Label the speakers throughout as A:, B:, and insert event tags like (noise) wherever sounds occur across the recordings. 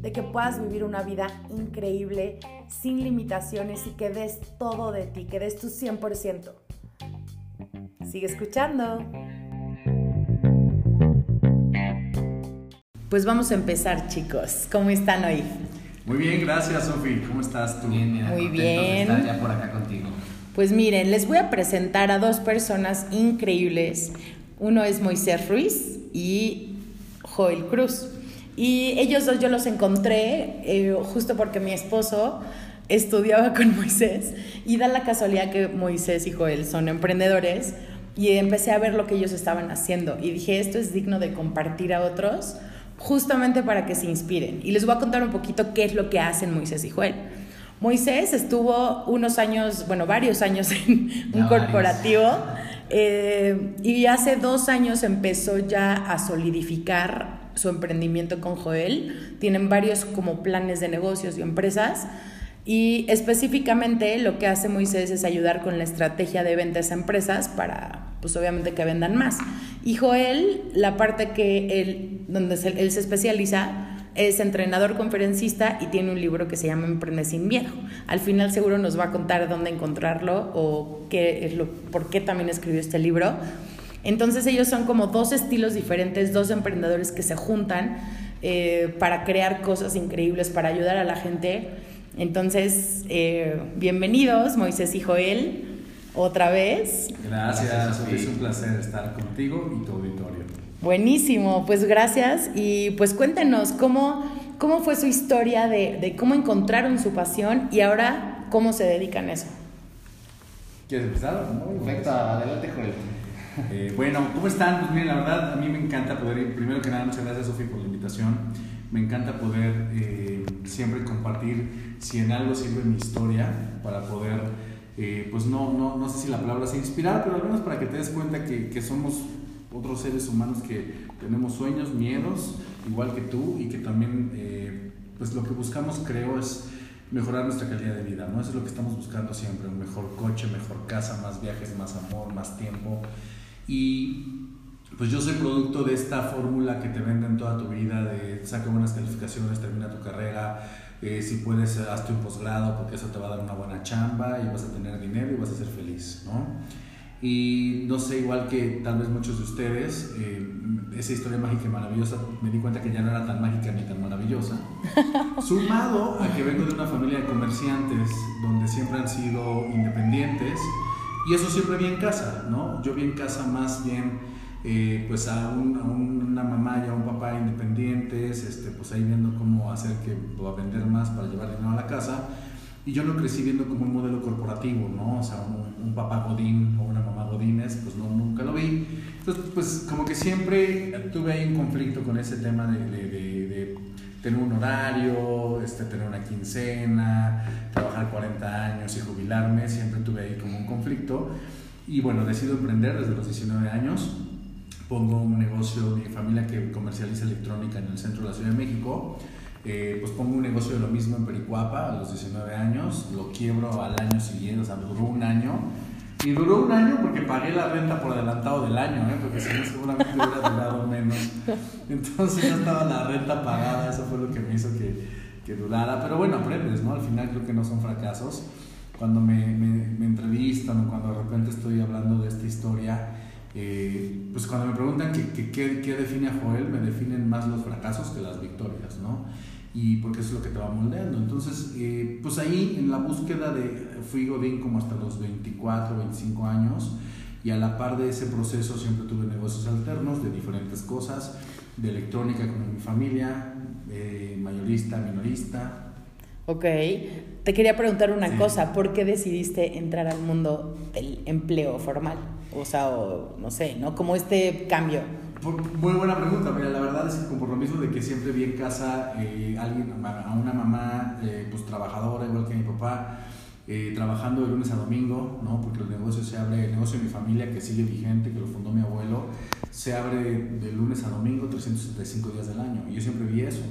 A: de que puedas vivir una vida increíble, sin limitaciones y que des todo de ti, que des tu 100%. Sigue escuchando. Pues vamos a empezar, chicos. ¿Cómo están hoy?
B: Muy bien, gracias, Sofi. ¿Cómo estás tú?
C: Bien, mira,
A: Muy
C: contento de
A: bien.
C: estar ya por acá contigo.
A: Pues miren, les voy a presentar a dos personas increíbles. Uno es Moisés Ruiz y Joel Cruz. Y ellos dos yo los encontré eh, justo porque mi esposo estudiaba con (laughs) Moisés y da la casualidad que Moisés y Joel son emprendedores y empecé a ver lo que ellos estaban haciendo y dije, esto es digno de compartir a otros justamente para que se inspiren. Y les voy a contar un poquito qué es lo que hacen Moisés y Joel. Moisés estuvo unos años, bueno, varios años (laughs) en un
C: varios.
A: Eh, y hace dos años empezó ya a solidificar su emprendimiento con Joel. Tienen varios como planes de negocios y empresas. Y específicamente lo que hace Moisés es ayudar con la estrategia de ventas a empresas para, pues obviamente que vendan más. Y Joel, la parte que él, donde él se especializa, es entrenador conferencista y tiene un libro que se llama Emprende sin miedo. Al final seguro nos va a contar dónde encontrarlo o qué es lo, por qué también escribió este libro. Entonces ellos son como dos estilos diferentes, dos emprendedores que se juntan eh, para crear cosas increíbles, para ayudar a la gente. Entonces, eh, bienvenidos Moisés y Joel, otra vez.
B: Gracias. Es un placer estar contigo y tu auditorio.
A: Buenísimo, pues gracias y pues cuéntenos cómo, cómo fue su historia de, de cómo encontraron su pasión y ahora cómo se dedican a eso.
B: ¿Quieres empezar?
C: Perfecto, adelante, Joel.
B: Eh, bueno, ¿cómo están? Pues miren, la verdad, a mí me encanta poder, ir- primero que nada, muchas gracias, Sofi, por la invitación. Me encanta poder eh, siempre compartir, si en algo sirve mi historia, para poder, eh, pues no, no, no sé si la palabra sea inspirar, pero al menos para que te des cuenta que, que somos otros seres humanos que tenemos sueños, miedos, igual que tú, y que también, eh, pues lo que buscamos, creo, es mejorar nuestra calidad de vida, ¿no? Eso es lo que estamos buscando siempre, un mejor coche, mejor casa, más viajes, más amor, más tiempo. Y pues yo soy producto de esta fórmula que te venden toda tu vida, de saca buenas calificaciones, termina tu carrera, eh, si puedes, hazte un posgrado porque eso te va a dar una buena chamba y vas a tener dinero y vas a ser feliz, ¿no? Y no sé, igual que tal vez muchos de ustedes, eh, esa historia mágica y maravillosa, me di cuenta que ya no era tan mágica ni tan maravillosa. (laughs) Sumado a que vengo de una familia de comerciantes donde siempre han sido independientes y eso siempre vi en casa, ¿no? Yo vi en casa más bien eh, pues a, un- a una mamá y a un papá independientes, este, pues ahí viendo cómo hacer que o a vender más para llevar dinero a la casa. Y yo lo crecí viendo como un modelo corporativo, ¿no? O sea, un, un papá Godín o una mamá Godínez, pues no, nunca lo vi. Entonces, pues como que siempre tuve ahí un conflicto con ese tema de, de- de- de tener un horario, este, tener una quincena, trabajar 40 años y jubilarme, siempre tuve ahí como un conflicto. Y bueno, decido emprender desde los 19 años. Pongo un negocio, mi familia que comercializa electrónica en el centro de la Ciudad de México. Eh, pues pongo un negocio de lo mismo en Pericuapa a los 19 años, lo quiebro al año siguiente, o sea, duró un año. Y duró un año porque pagué la renta por adelantado del año, ¿eh? porque si no seguramente hubiera durado menos. Entonces ya estaba la renta pagada, eso fue lo que me hizo que, que durara. Pero bueno, aprendes, ¿no? Al final creo que no son fracasos. Cuando me, me, me entrevistan o cuando de repente estoy hablando de esta historia, eh, pues cuando me preguntan qué qué- qué define a Joel, me definen más los fracasos que las victorias, ¿no? Y porque eso es lo que te va moldeando. Entonces, eh, pues ahí en la búsqueda de, fui Godín como hasta los 24, 25 años, y a la par de ese proceso siempre tuve negocios alternos de diferentes cosas, de electrónica con mi familia, eh, mayorista, minorista,
A: Ok, te quería preguntar una
B: Sí.
A: cosa, ¿por qué decidiste entrar al mundo del empleo formal? O sea, o, no sé, ¿no? Como este cambio
B: muy buena pregunta. Mira, la verdad es que por lo mismo de que siempre vi en casa eh, alguien, a una mamá eh, pues trabajadora, igual que mi papá, eh, trabajando de lunes a domingo, ¿no? porque el negocio se abre, el negocio de mi familia que sigue vigente, que lo fundó mi abuelo, se abre de lunes a domingo 365 días del año. Y yo siempre vi eso.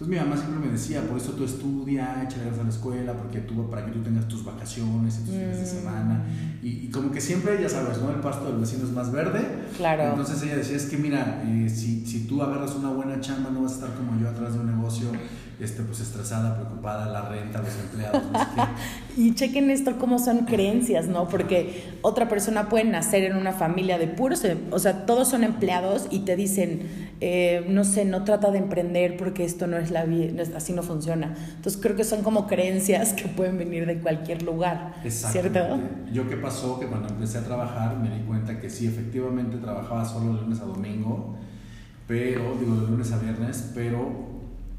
B: Entonces mi mamá siempre me decía, por eso tú estudia, échale ganas a la escuela, porque tú, para que tú tengas tus vacaciones y tus fines de mm. semana. Y, como que siempre, ya sabes, ¿no? El pasto del vecino es más verde.
A: Claro.
B: Entonces ella decía, es que mira, eh, si, si tú agarras una buena chamba, no vas a estar como yo atrás de un negocio este, pues estresada, preocupada, la renta, los empleados, no sé
A: qué. (laughs) Y chequen esto cómo son creencias, ¿no? Porque otra persona puede nacer en una familia de puros, o sea, todos son empleados y te dicen, eh, no sé, no trata de emprender porque esto no es la vida, así no funciona. Entonces creo que son como creencias que pueden venir de cualquier lugar, ¿cierto?
B: Yo qué pasó que cuando empecé a trabajar me di cuenta que sí, efectivamente trabajaba solo de lunes a domingo, pero, digo, de lunes a viernes, pero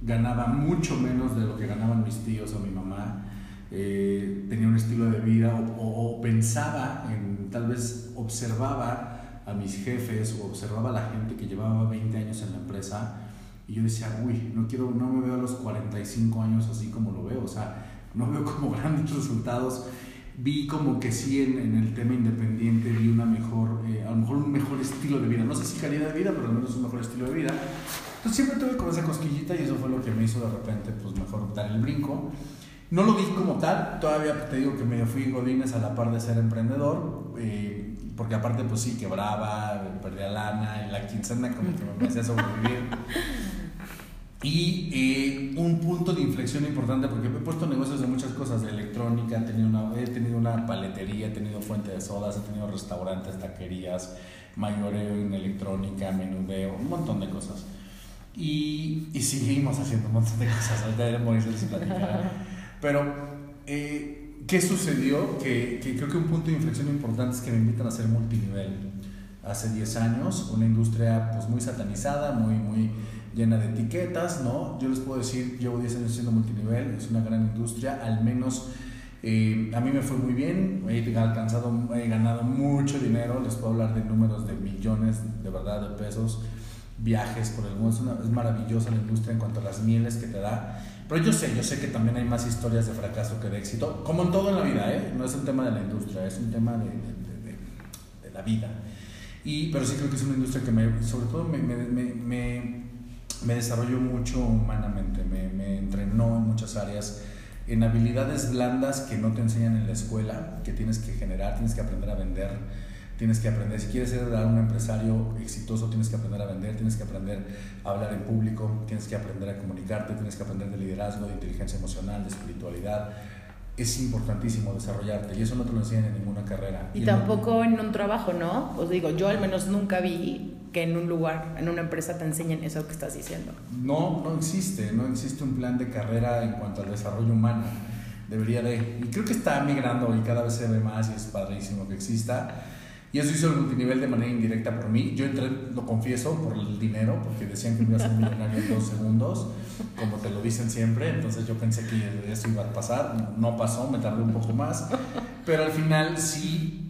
B: ganaba mucho menos de lo que ganaban mis tíos o mi mamá, eh, tenía un estilo de vida o, pensaba en, tal vez observaba a mis jefes o observaba a la gente que llevaba 20 años en la empresa y yo decía, uy, no quiero, no me veo a los 45 años así como lo veo, o sea, no veo como (laughs) grandes resultados. Vi como que sí en, en el tema independiente vi una mejor, eh, a lo mejor un mejor estilo de vida, no sé si calidad de vida, pero al menos un mejor estilo de vida. Entonces siempre tuve con esa cosquillita y eso fue lo que me hizo de repente, pues mejor dar el brinco. No lo vi como tal, todavía te digo que me fui godines a la par de ser emprendedor, eh, porque aparte pues sí, quebraba, perdía lana, en la quincena como que me hacía sobrevivir. Y eh, un punto de inflexión importante, porque he puesto negocios de muchas cosas, de electrónica, he tenido, una, he tenido una paletería, he tenido fuente de sodas, he tenido restaurantes, taquerías, mayoreo en electrónica, menudeo, un montón de cosas. Y, y seguimos haciendo un montón de cosas. Ahorita Moisés les platicará. Pero, eh, ¿qué sucedió? Que, que, creo que un punto de inflexión importante es que me invitan a ser multinivel. Hace 10 años, una industria pues muy satanizada, muy, muy llena de etiquetas, ¿no? Yo les puedo decir, llevo 10 años siendo multinivel, es una gran industria, al menos eh, a mí me fue muy bien, he alcanzado, he ganado mucho dinero, les puedo hablar de números de millones de verdad de pesos viajes por el mundo. Es, maravillosa la industria en cuanto a las mieles que te da. Pero yo sé, yo sé que también hay más historias de fracaso que de éxito, como en todo en la vida, ¿eh? No es un tema de la industria, es un tema de, de, de, la vida. Y, pero sí creo que es una industria que me, sobre todo me, me, me, me desarrolló mucho humanamente, me, entrenó en muchas áreas, en habilidades blandas que no te enseñan en la escuela, que tienes que generar, tienes que aprender a vender tienes que aprender, si quieres ser un empresario exitoso, tienes que aprender a vender, tienes que aprender a hablar en público, tienes que aprender a comunicarte, tienes que aprender de liderazgo, de inteligencia emocional, de espiritualidad. Es importantísimo desarrollarte y eso no te lo enseñan en ninguna carrera.
A: Y, tampoco en un trabajo, ¿no? Os digo, yo al menos nunca vi que en un lugar, en una empresa te enseñen eso que estás diciendo.
B: No, no existe, no existe un plan de carrera en cuanto al desarrollo humano. Debería de, y creo que está migrando y cada vez se ve más y es padrísimo que exista y eso hizo el multinivel de manera indirecta por mí. Yo entré, lo confieso, por el dinero, porque decían que me iba a ser millonario en dos segundos, como te lo dicen siempre. Entonces yo pensé que eso iba a pasar. No pasó, me tardé un poco más. Pero al final sí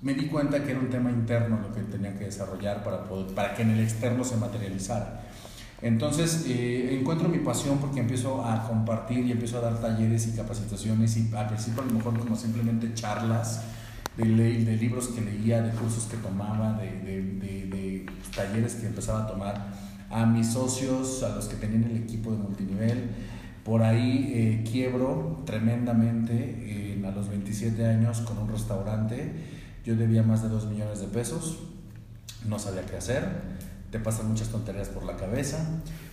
B: me di cuenta que era un tema interno lo que tenía que desarrollar para, poder, para que en el externo se materializara. Entonces eh, encuentro mi pasión porque empiezo a compartir y empiezo a dar talleres y capacitaciones y al principio a lo mejor como simplemente charlas de, de, libros que leía, de cursos que tomaba, de, de, talleres que empezaba a tomar, a mis socios, a los que tenían el equipo de multinivel. Por ahí eh, quiebro tremendamente a los 27 años con un restaurante. Yo debía más de 2 millones de pesos, no sabía qué hacer, te pasan muchas tonterías por la cabeza,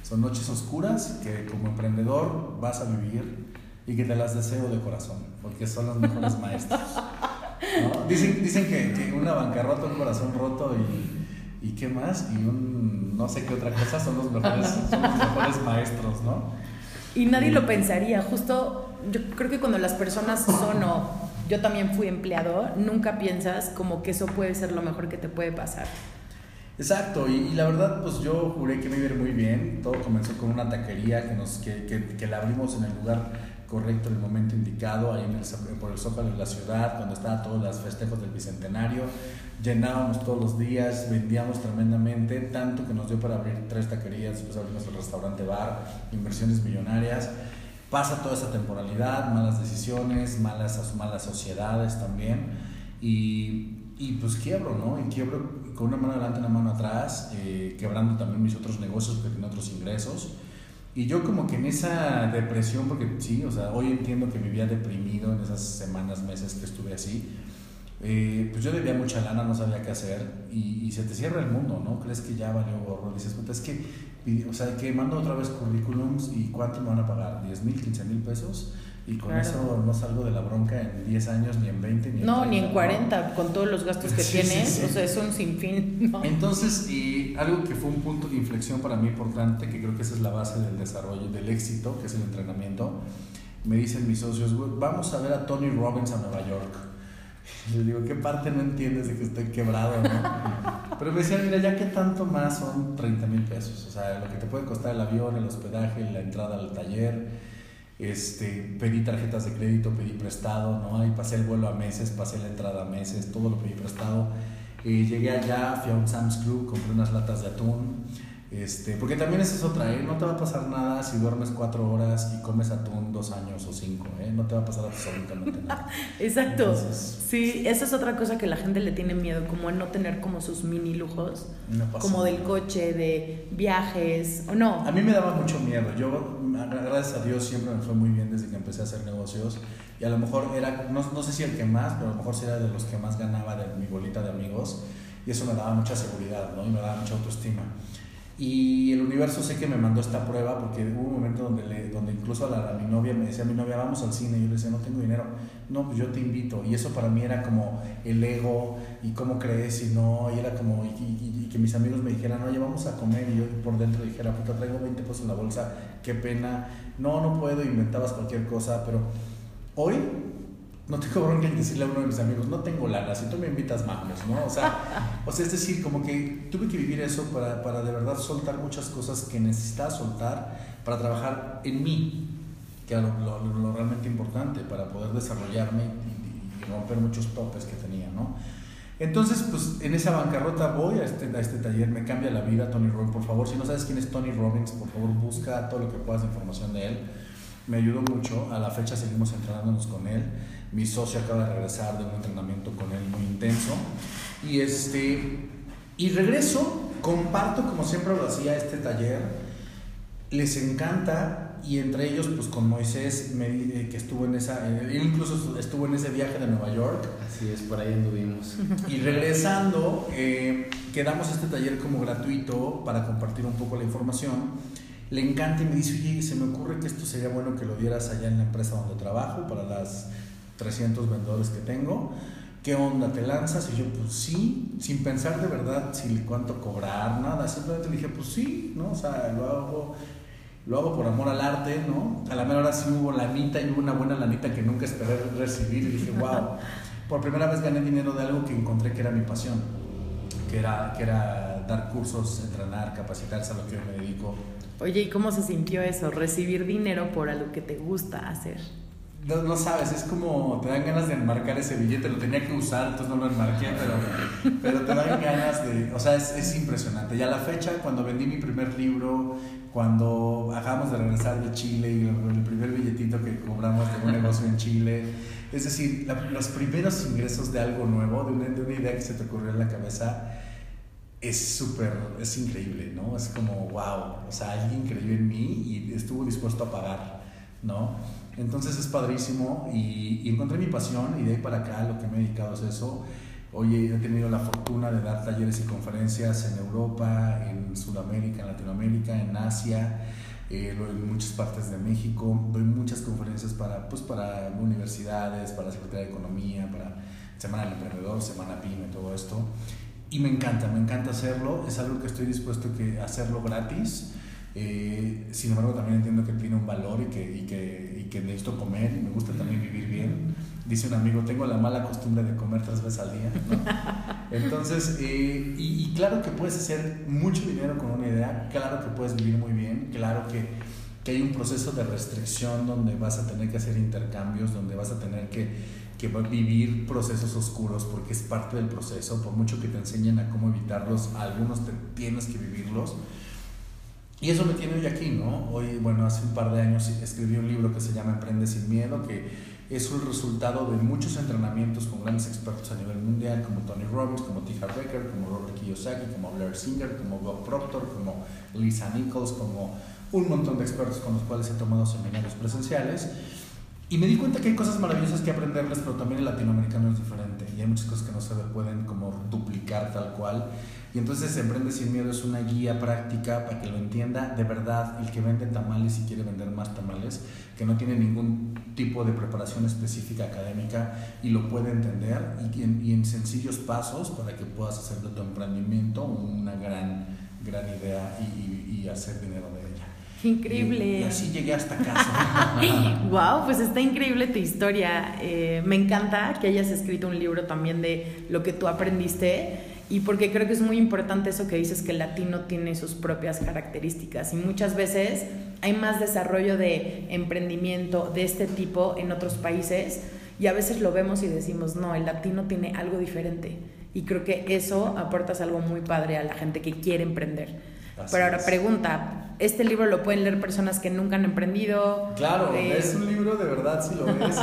B: son noches oscuras que como emprendedor vas a vivir y que te las deseo de corazón, porque son los mejores (laughs) (laughs) Dicen, dicen que, que, una bancarrota, un corazón roto y, y qué más, y un no sé qué otra cosa son los mejores, (laughs) son los mejores maestros, ¿no?
A: Y nadie lo pensaría, justo yo creo que cuando las personas son o yo también fui empleado, nunca piensas como que eso puede ser lo mejor que te puede pasar.
B: Exacto, y, y, la verdad, pues yo juré que me iba a ir muy bien. Todo comenzó con una taquería que, nos, que, que, que la abrimos en el lugar correcto, en el momento indicado, ahí en el, por el Zócalo de la ciudad, cuando estaban todos los festejos del Bicentenario. Llenábamos todos los días, vendíamos tremendamente, tanto que nos dio para abrir tres taquerías, después abrimos el restaurante bar, inversiones millonarias. Pasa toda esa temporalidad, malas decisiones, malas, malas sociedades también. Y y pues quiebro, ¿no? Y quiebro con una mano adelante y una mano atrás, eh, quebrando también mis otros negocios porque tenía otros ingresos. Y yo como que en esa depresión, porque sí, o sea, hoy entiendo que vivía deprimido en esas semanas, meses que estuve así, eh, pues yo debía mucha lana, no sabía qué hacer y, y, se te cierra el mundo, ¿no? Crees que ya valió gorro, dices, puta, es que, o sea, que mando otra vez currículums y ¿cuánto me van a pagar? ¿10 mil, 15 mil pesos? Y con eso no salgo de la bronca en 10 años, ni en 20, ni en
A: No,
B: 30,
A: ni en 40, con todos los gastos que (laughs)
B: Sí,
A: tienes.
B: sí.
A: O sea, es un sinfín. ¿no?
B: Entonces, y algo que fue un punto de inflexión para mí importante, que creo que esa es la base del desarrollo, del éxito, que es el entrenamiento, me dicen mis socios, "Güey, vamos a ver a Tony Robbins a Nueva York. Y (laughs) les digo, ¿qué parte no entiendes de que estoy quebrado? No? (laughs) Pero me decían, mira, ya que tanto más son 30 mil pesos, o sea, lo que te puede costar el avión, el hospedaje, la entrada al taller, este, pedí tarjetas de crédito, pedí prestado, ¿no? Y pasé el vuelo a meses, pasé la entrada a meses, todo lo pedí prestado. Eh, llegué allá, fui a un Sam's Club, compré unas latas de atún, este, porque también esa es otra, ¿eh? No te va a pasar nada si duermes cuatro horas y comes atún dos años o cinco, ¿eh? No te va a pasar absolutamente nada. (laughs)
A: Exacto.
B: Entonces-
A: sí, esa es otra cosa que la gente le tiene miedo, como no tener como sus mini lujos,
B: No pasa
A: como del coche, de viajes, o no.
B: A mí me daba mucho miedo. Yo, gracias a Dios, siempre me fue muy bien desde que empecé a hacer negocios. Y a lo mejor era, no, no sé si el que más, pero a lo mejor sí era de los que más ganaba de mi bolita de amigos. Y eso me daba mucha seguridad, ¿no? Y me daba mucha autoestima. Y el universo sé que me mandó esta prueba porque hubo un momento donde, le, donde incluso a, mi novia me decía, mi novia, vamos al cine. Y yo le decía, no tengo dinero. No, pues yo te invito. Y eso para mí era como el ego y cómo crees y no. Y era como, y, y- y que mis amigos me dijeran, oye, vamos a comer. Y yo por dentro dijera, puta, traigo 20 pesos en la bolsa, qué pena. No, no puedo. Inventabas cualquier cosa. Pero hoy no tengo bronca en decirle a uno de mis amigos, no tengo lana, si tú me invitas, vamos, ¿no? O sea, (laughs) o sea, es decir, como que tuve que vivir eso para, para de verdad soltar muchas cosas que necesitaba soltar para trabajar en mí, que era lo, lo- lo realmente importante, para poder desarrollarme y, y romper muchos topes que tenía, ¿no? Entonces, pues en esa bancarrota voy a este, a este taller, me cambia la vida Tony Robbins. Por favor, si no sabes quién es Tony Robbins, por favor busca todo lo que puedas de información de él. Me ayudó mucho, a la fecha seguimos entrenándonos con él. Mi socio acaba de regresar de un entrenamiento con él muy intenso. Y, este, y regreso, comparto como siempre lo hacía este taller. Les encanta y entre ellos pues con Moisés me- eh, que estuvo en esa, eh, él incluso estuvo en ese viaje de Nueva York.
C: Así es, por ahí anduvimos. (laughs)
B: Y regresando, eh, quedamos este taller como gratuito para compartir un poco la información. Le encanta y me dice, oye, se me ocurre que esto sería bueno que lo dieras allá en la empresa donde trabajo, para las 300 vendedores que tengo. ¿Qué onda? ¿Te lanzas? Y yo, pues sí, sin pensar de verdad si cuánto cobrar, nada. Simplemente le dije, pues sí, ¿no? O sea, lo hago, lo hago por amor al arte, ¿no? A la mera hora sí hubo lanita y hubo una buena lanita que nunca esperé recibir y dije, wow. (laughs) Por primera vez gané dinero de algo que encontré que era mi pasión, que era, que era dar cursos, entrenar, capacitarse a lo que yo me dedico.
A: Oye, ¿y cómo se sintió eso? Recibir dinero por algo que te gusta hacer.
B: No, no sabes, es como te dan ganas de enmarcar ese billete, lo tenía que usar, entonces no lo enmarqué, pero, pero te dan ganas de, o sea, es, es impresionante. Y a la fecha, cuando vendí mi primer libro, cuando acabamos de regresar de Chile y el, primer billetito que cobramos de un negocio en Chile, es decir, los primeros ingresos de algo nuevo, de una, de una idea que se te ocurrió en la cabeza, es súper, es increíble, ¿no? Es como, wow, o sea, alguien creyó en mí y estuvo dispuesto a pagar, ¿no? Entonces es padrísimo y, y encontré mi pasión y de ahí para acá lo que me he dedicado es eso. Hoy he tenido la fortuna de dar talleres y conferencias en Europa, en Sudamérica, en Latinoamérica, en Asia, eh, en muchas partes de México. Doy muchas conferencias para, pues, para universidades, para la Secretaría de Economía, para Semana del Emprendedor, Semana PYME, todo esto. Y me encanta, me encanta hacerlo. Es algo que estoy dispuesto a hacerlo gratis. Eh, sin embargo, también entiendo que tiene un valor y que, y, que, y que necesito comer y me gusta también vivir bien. Dice un amigo, tengo la mala costumbre de comer tres veces al día. ¿no? (laughs) Entonces, eh, y, y, claro que puedes hacer mucho dinero con una idea, claro que puedes vivir muy bien, claro que, que hay un proceso de restricción donde vas a tener que hacer intercambios, donde vas a tener que que vivir procesos oscuros porque es parte del proceso, por mucho que te enseñen a cómo evitarlos, algunos te tienes que vivirlos. Y eso me tiene hoy aquí, ¿no? Hoy, bueno, hace un par de años escribí un libro que se llama Emprende sin miedo, que es un resultado de muchos entrenamientos con grandes expertos a nivel mundial, como Tony Robbins, como T. Harv Becker, como Robert Kiyosaki, como Blair Singer, como Bob Proctor, como Lisa Nichols, como un montón de expertos con los cuales he tomado seminarios presenciales. Y me di cuenta que hay cosas maravillosas que aprenderles, pero también el latinoamericano es diferente y hay muchas cosas que no se pueden como duplicar tal cual. Y entonces Emprende sin Miedo es una guía práctica para que lo entienda de verdad el que vende tamales y quiere vender más tamales, que no tiene ningún tipo de preparación específica académica y lo puede entender y en, y en sencillos pasos para que puedas hacer de tu emprendimiento una gran, gran idea y, y hacer dinero de ella.
A: Increíble.
B: Y, así llegué hasta casa. (laughs)
A: wow, pues está increíble tu historia. Eh, me encanta que hayas escrito un libro también de lo que tú aprendiste y porque creo que es muy importante eso que dices que el latino tiene sus propias características y muchas veces hay más desarrollo de emprendimiento de este tipo en otros países y a veces lo vemos y decimos, no, el latino tiene algo diferente y creo que eso aportas algo muy padre a la gente que quiere emprender. Pero ahora pregunta, ¿este libro lo pueden leer personas que nunca han emprendido?
B: Claro, eh, es un libro de verdad, si lo lees,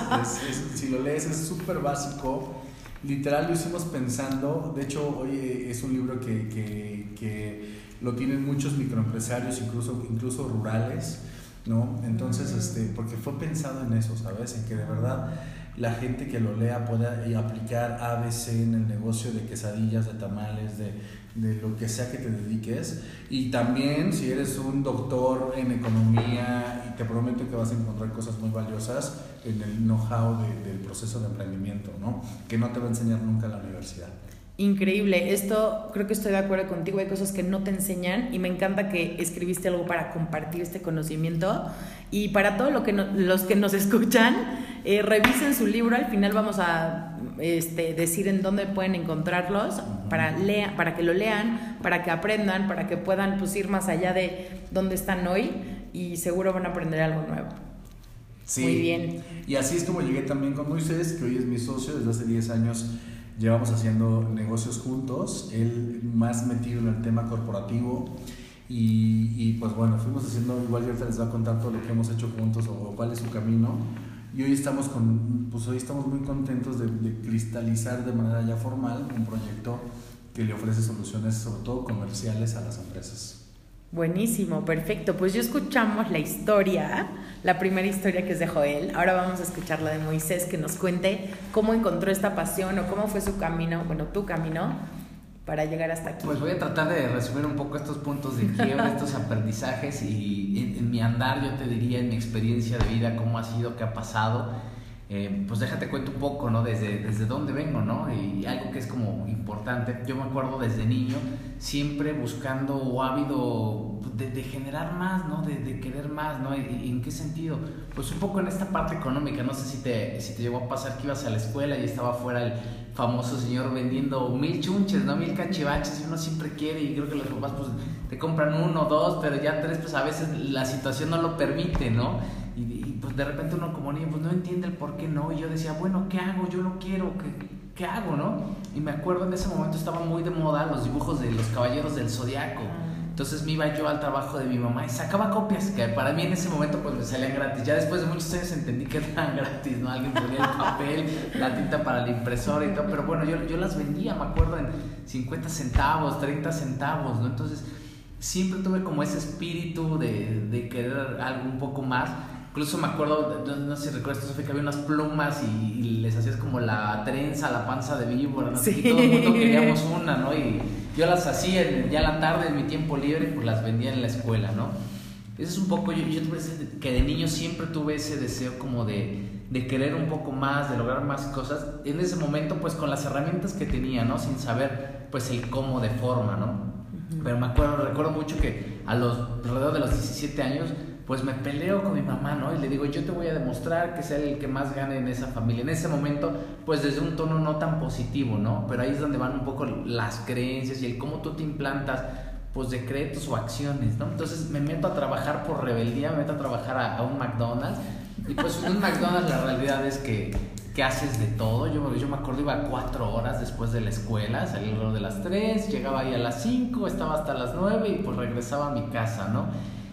B: si lo lees es súper básico. Literal lo hicimos pensando, de hecho hoy es un libro que, que, que lo tienen muchos microempresarios, incluso, incluso rurales, ¿no? Entonces, este, porque fue pensado en eso, ¿sabes? En que de verdad la gente que lo lea pueda aplicar ABC en el negocio de quesadillas, de tamales, de, de lo que sea que te dediques. Y también si eres un doctor en economía, te prometo que vas a encontrar cosas muy valiosas en el know-how del proceso de emprendimiento, ¿no? Que no te va a enseñar nunca la universidad.
A: Increíble, esto creo que estoy de acuerdo contigo, hay cosas que no te enseñan y me encanta que escribiste algo para compartir este conocimiento y para todos lo que los que nos (laughs) escuchan, eh, revisen su libro, al final vamos a este, decir en dónde pueden encontrarlos para, lea, para que lo lean, para que aprendan, para que puedan pues, ir más allá de dónde están hoy y seguro van a aprender algo nuevo.
B: Sí. Muy bien. Y así es como llegué también con Moisés, que hoy es mi socio desde hace 10 años llevamos haciendo negocios juntos, él más metido en el tema corporativo. Y, y, pues bueno, fuimos haciendo, igual ahorita les va a contar todo lo que hemos hecho juntos o, cuál es su camino. Y hoy estamos, con, pues hoy estamos muy contentos de, de, cristalizar de manera ya formal un proyecto que le ofrece soluciones, sobre todo comerciales, a las empresas.
A: Buenísimo, perfecto. Pues ya escuchamos la historia, la primera historia que es de Joel. Ahora vamos a escuchar la de Moisés que nos cuente cómo encontró esta pasión o cómo fue su camino, bueno, tu camino para llegar hasta aquí.
C: Pues voy a tratar de resumir un poco estos puntos de (laughs) quiebre, estos aprendizajes y en, mi andar yo te diría en mi experiencia de vida cómo ha sido, qué ha pasado. Eh, pues déjate cuento un poco, ¿no? Desde, desde dónde vengo, ¿no? Y algo que es como importante, yo me acuerdo desde niño, siempre buscando o ávido de, de generar más, ¿no? De, de querer más, ¿no? ¿Y, ¿En qué sentido? Pues un poco en esta parte económica, no sé si te, si te llegó a pasar que ibas a la escuela y estaba afuera el famoso señor vendiendo mil chunches, ¿no? Mil cachivaches y uno siempre quiere y creo que los papás pues te compran uno, dos, pero ya tres pues a veces la situación no lo permite, ¿no? Y, pues de repente uno como niño pues no entiende el por qué no y yo decía, bueno, ¿qué hago? Yo lo quiero, ¿qué, ¿qué hago, no? Y me acuerdo en ese momento estaba muy de moda los dibujos de los caballeros del zodiaco. Entonces me iba yo al trabajo de mi mamá y sacaba copias, que para mí en ese momento pues me salían gratis. Ya después de muchos años entendí que eran (laughs) gratis, ¿no? Alguien ponía el papel, la tinta para la impresora y todo, pero bueno, yo, yo las vendía, me acuerdo, en 50 centavos, 30 centavos, ¿no? Entonces siempre tuve como ese espíritu de, de querer algo un poco más. Incluso me acuerdo, no, sé si recuerdas, Sofía, que había unas plumas y, les hacías como la trenza, la panza de víbora, ¿no? Y todo el mundo queríamos una, ¿no? Y yo las hacía ya en la tarde, en mi tiempo libre, pues las vendía en la escuela, ¿no? Ese es un poco, yo, yo que de niño siempre tuve ese deseo como de, de querer un poco más, de lograr más cosas. En ese momento, pues con las herramientas que tenía, ¿no? Sin saber, pues el cómo de forma, ¿no? Pero me acuerdo, recuerdo mucho que a los, alrededor de los 17 años pues me peleo con mi mamá, ¿no? Y le digo, yo te voy a demostrar que sea el que más gane en esa familia. En ese momento, pues desde un tono no tan positivo, ¿no? Pero ahí es donde van un poco las creencias y el cómo tú te implantas, pues decretos o acciones, ¿no? Entonces me meto a trabajar por rebeldía, me meto a trabajar a, un McDonald's. Y pues un McDonald's la realidad es que, que haces de todo. Yo, yo me acuerdo, iba cuatro horas después de la escuela, salía de las tres, llegaba ahí a las cinco, estaba hasta las nueve y pues regresaba a mi casa, ¿no?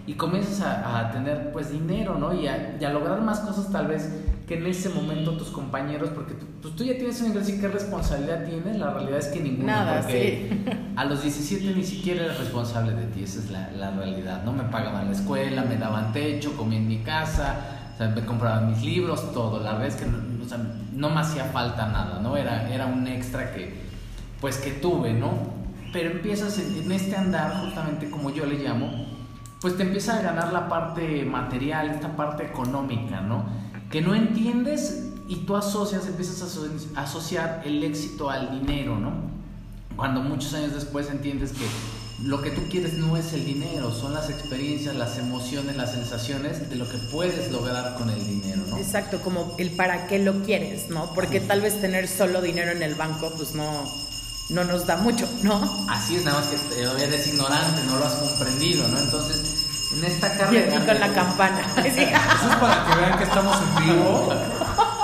C: Y comienzas a, tener pues dinero, ¿no? Y a, lograr más cosas tal vez que en ese momento tus compañeros, porque tú, pues tú ya tienes un ingreso y qué responsabilidad tienes, la realidad es que ninguna,
A: Nada,
C: porque a los 17 ni siquiera eres responsable de ti, esa es la, la, realidad, ¿no? Me pagaban la escuela, me daban techo, comí en mi casa, o sea, me compraban mis libros, todo, la verdad es que no, o sea, no me hacía falta nada, ¿no? Era, era un extra que, pues que tuve, ¿no? Pero empiezas en este andar, justamente como yo le llamo, pues te empieza a ganar la parte material, esta parte económica, ¿no? Que no entiendes y tú asocias, empiezas a asociar el éxito al dinero, ¿no? Cuando muchos años después entiendes que lo que tú quieres no es el dinero, son las experiencias, las emociones, las sensaciones de lo que puedes lograr con el dinero, ¿no?
A: Exacto, como el para qué lo quieres, ¿no? Porque tal vez tener solo dinero en el banco, pues no, no nos da mucho, ¿no?
C: Así es, nada más que todavía eres ignorante, no lo has comprendido, ¿no? Entonces, en esta carrera...
A: Y aquí con la campana. (laughs)
B: Eso es para que vean que estamos en vivo. (laughs)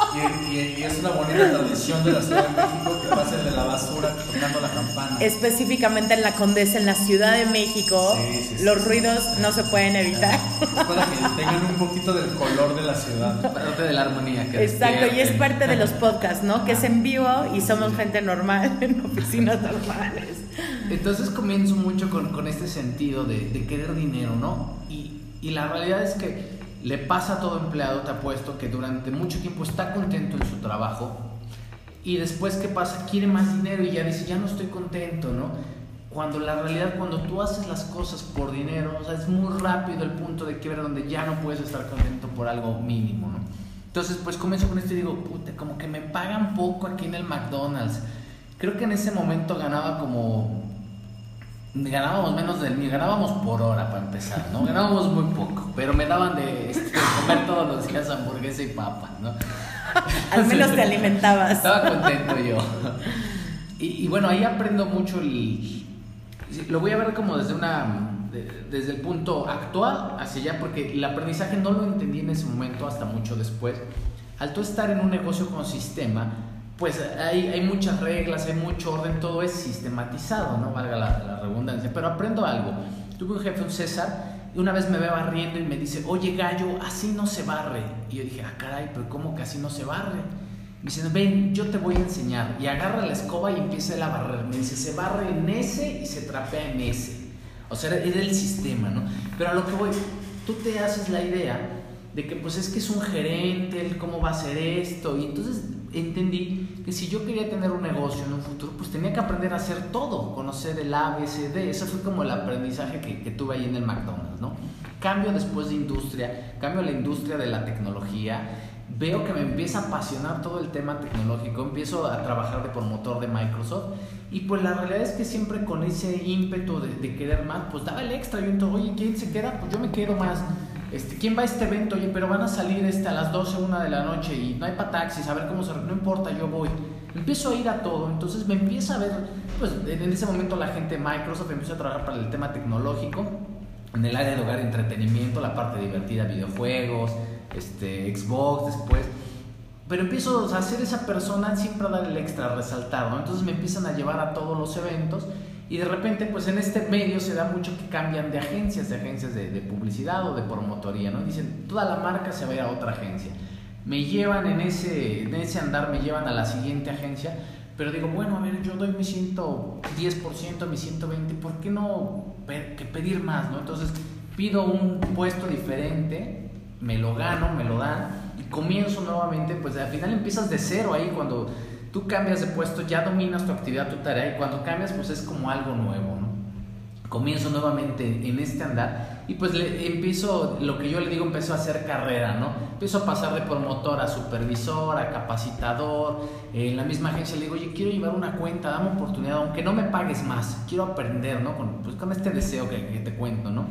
B: Y, es una bonita tradición de la Ciudad de México que pase de la basura tocando la campana.
A: Específicamente en la Condesa, en la Ciudad de México, los ruidos no se pueden evitar.
B: Es para que tengan un poquito del color de la ciudad.
C: Parte de la armonía.
A: Que Exacto, y es parte de los podcasts, ¿no? Que es en vivo y somos gente normal (laughs) en oficinas normales.
C: Entonces comienzo mucho con, con este sentido de, de, querer dinero, ¿no? Y, y la realidad es que le pasa a todo empleado, te apuesto, que durante mucho tiempo está contento en su trabajo y después, ¿qué pasa? Quiere más dinero y ya dice, ya no estoy contento, ¿no? Cuando la realidad, cuando tú haces las cosas por dinero, o sea, es muy rápido el punto de ver donde ya no puedes estar contento por algo mínimo, ¿no? Entonces, pues comienzo con esto y digo, puta, como que me pagan poco aquí en el McDonald's. Creo que en ese momento ganaba como ganábamos menos del mío, ganábamos por hora para empezar, ¿no? Ganábamos muy poco, pero me daban de, este, comer todos los días hamburguesa y papa, ¿no? (laughs)
A: Al menos te alimentabas.
C: Estaba contento yo. Y, bueno, ahí aprendo mucho y lo voy a ver como desde una desde el punto actual hacia allá porque el aprendizaje no lo entendí en ese momento hasta mucho después. Al tú estar en un negocio con sistema, pues hay, hay, muchas reglas, hay mucho orden, todo es sistematizado, ¿no? Valga la, redundancia. Pero aprendo algo. Tuve un jefe, un César, y una vez me ve barriendo y me dice, oye gallo, así no se barre. Y yo dije, ah, caray, pero ¿cómo que así no se barre? Me dice, ven, yo te voy a enseñar. Y agarra la escoba y empieza a barrer. Me dice, se barre en ese y se trapea en ese. O sea, era el sistema, ¿no? Pero a lo que voy, tú te haces la idea de que pues es que es un gerente, cómo va a hacer esto. Y entonces entendí que si yo quería tener un negocio en un futuro, pues tenía que aprender a hacer todo, conocer el ABCD. Ese fue como el aprendizaje que, que tuve ahí en el McDonald's, ¿no? Cambio después de industria, cambio la industria de la tecnología. Veo que me empieza a apasionar todo el tema tecnológico, empiezo a trabajar de promotor de Microsoft y pues la realidad es que siempre con ese ímpetu de, de querer más, pues daba el extra. Yo entonces, oye, ¿quién se queda? Pues yo me quedo más este, ¿quién va a este evento? Oye, pero van a salir este, a las 12, 1 de la noche y no hay para taxis, a ver cómo se... No importa, yo voy. Empiezo a ir a todo, entonces me empieza a ver, pues en ese momento la gente de Microsoft empieza a trabajar para el tema tecnológico, en el área de hogar entretenimiento, la parte divertida, videojuegos, este, Xbox después. Pero empiezo a ser esa persona siempre a dar el extra, resaltado. Entonces me empiezan a llevar a todos los eventos y de repente, pues en este medio se da mucho que cambian de agencias, de agencias de, publicidad o de promotoría, ¿no? Dicen, toda la marca se va a ir a otra agencia. Me llevan en ese, en ese andar, me llevan a la siguiente agencia, pero digo, bueno, a ver, yo doy mi 110%, mi 120%, ¿por qué no que pedir más, no? Entonces pido un puesto diferente, me lo gano, me lo dan y comienzo nuevamente, pues al final empiezas de cero ahí cuando tú cambias de puesto, ya dominas tu actividad, tu tarea y cuando cambias pues es como algo nuevo, ¿no? Comienzo nuevamente en este andar y pues le empiezo, lo que yo le digo, empiezo a hacer carrera, ¿no? Empiezo a pasar de promotor a supervisor, a capacitador, en la misma agencia le digo, oye, quiero llevar una cuenta, dame oportunidad, aunque no me pagues más, quiero aprender, ¿no? Con, pues con este deseo que, que te cuento, ¿no?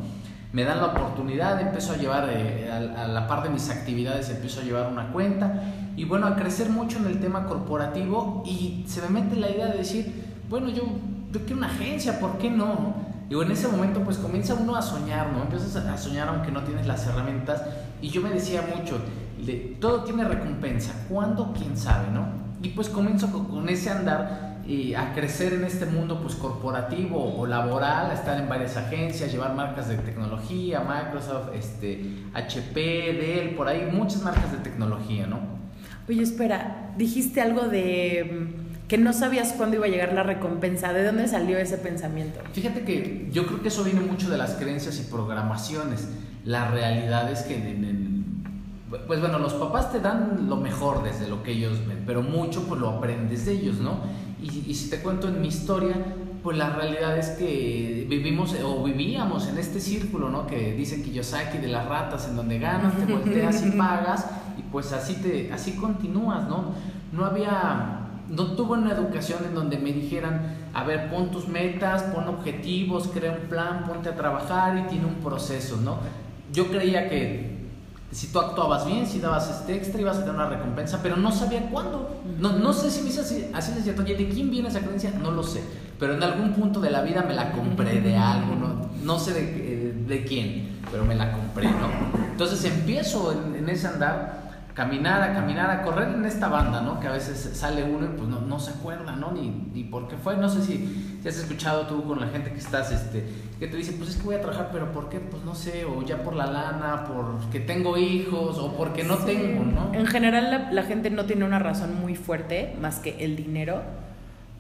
C: Me dan la oportunidad, empiezo a llevar, eh, a, la par de mis actividades, empiezo a llevar una cuenta y bueno, a crecer mucho en el tema corporativo y se me mete la idea de decir, bueno, yo, yo quiero una agencia, ¿por qué no? Y en ese momento pues comienza uno a soñar, ¿no? Empiezas a soñar aunque no tienes las herramientas y yo me decía mucho, de, todo tiene recompensa, ¿cuándo? ¿Quién sabe, no? Y pues comienzo con, ese andar y a crecer en este mundo pues corporativo o laboral, a estar en varias agencias, llevar marcas de tecnología, Microsoft, este, HP, Dell, por ahí muchas marcas de tecnología, ¿no?
A: Oye, espera, dijiste algo de mm, que no sabías cuándo iba a llegar la recompensa. ¿De dónde salió ese pensamiento?
C: Fíjate que yo creo que eso viene mucho de las creencias y programaciones. La realidad es que pues bueno, los papás te dan lo mejor desde lo que ellos ven, pero mucho pues lo aprendes de ellos, ¿no? Y, y si te cuento en mi historia, pues la realidad es que vivimos o vivíamos en este círculo, ¿no? Que dicen Kiyosaki de las ratas, en donde ganas, te volteas y (laughs) pagas, y pues así, te, así continúas, ¿no? No había no tuve una educación en donde me dijeran, a ver, pon tus metas, pon objetivos, crea un plan, ponte a trabajar y tiene un proceso, ¿no? Yo creía que si tú actuabas bien, si dabas este extra, ibas a tener una recompensa, pero no sabía cuándo. No, no sé si me hice así, así de cierto, ¿de quién viene esa creencia? No lo sé, pero en algún punto de la vida me la compré de algo, no, no sé de, de, quién, pero me la compré, ¿no? Entonces empiezo en, en ese andar caminar, a caminar, a correr en esta banda, ¿no? Que a veces sale uno y pues no, no se acuerda, ¿no? Ni, ni por qué fue. No sé si, has escuchado tú con la gente que estás, este, que te dice, pues es que voy a trabajar, pero ¿por qué? Pues no sé, o ya por la lana, porque tengo hijos, o porque no tengo, ¿no?
A: En general la, la gente no tiene una razón muy fuerte más que el dinero.